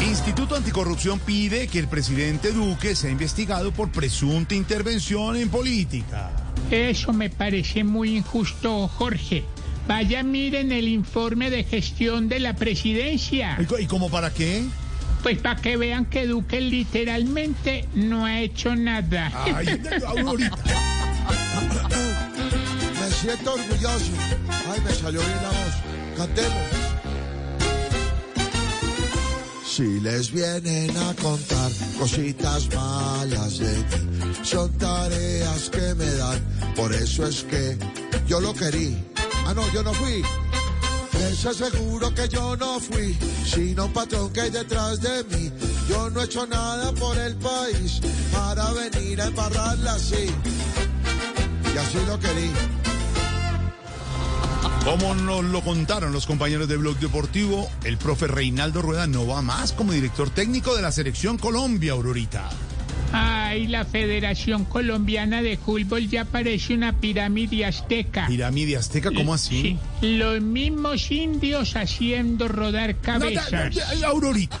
Instituto Anticorrupción pide que el presidente Duque sea investigado por presunta intervención en política. Eso me parece muy injusto, Jorge. Vaya, miren el informe de gestión de la presidencia. ¿Y co- ¿Y como para qué? Pues para que vean que Duque literalmente no ha hecho nada. Ay, Aurorita. Me siento orgulloso. Ay, me salió bien la voz. Cantemos. Si les vienen a contar cositas malas de mí, son tareas que me dan. Por eso es que yo lo querí. Ah, no, yo no fui. Les aseguro que yo no fui, sino un patrón que hay detrás de mí. Yo no he hecho nada por el país para venir a embarrarla así. Y así lo querí. Como nos lo contaron los compañeros de Blog Deportivo, el profe Reinaldo Rueda no va más como director técnico de la selección Colombia, Aurorita. Ay, la Federación Colombiana de Fútbol ya parece una pirámide azteca. Pirámide Azteca, ¿cómo así? Sí, los mismos indios haciendo rodar No, cabezas. Aurorita.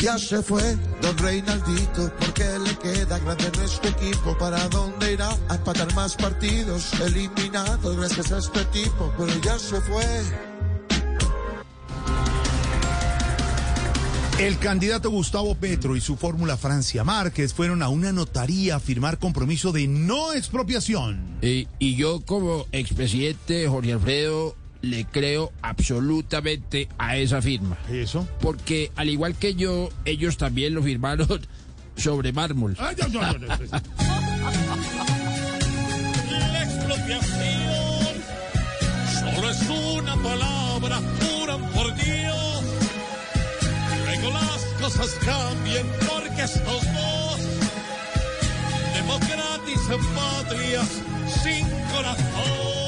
Ya se fue Don Reinaldito, porque le queda grande nuestro equipo. ¿Para dónde irá? A empatar más partidos, eliminados gracias a este tipo. Pero ya se fue. El candidato Gustavo Petro y su fórmula Francia Márquez fueron a una notaría a firmar compromiso de no expropiación. Eh, y yo como expresidente Jorge Alfredo le creo absolutamente a esa firma. ¿Eso? Porque al igual que yo, ellos también lo firmaron sobre mármol. Ay, no, no. La expropiación solo es una palabra, juran por Dios. Luego las cosas cambian porque estos dos, democratis en patrias sin corazón.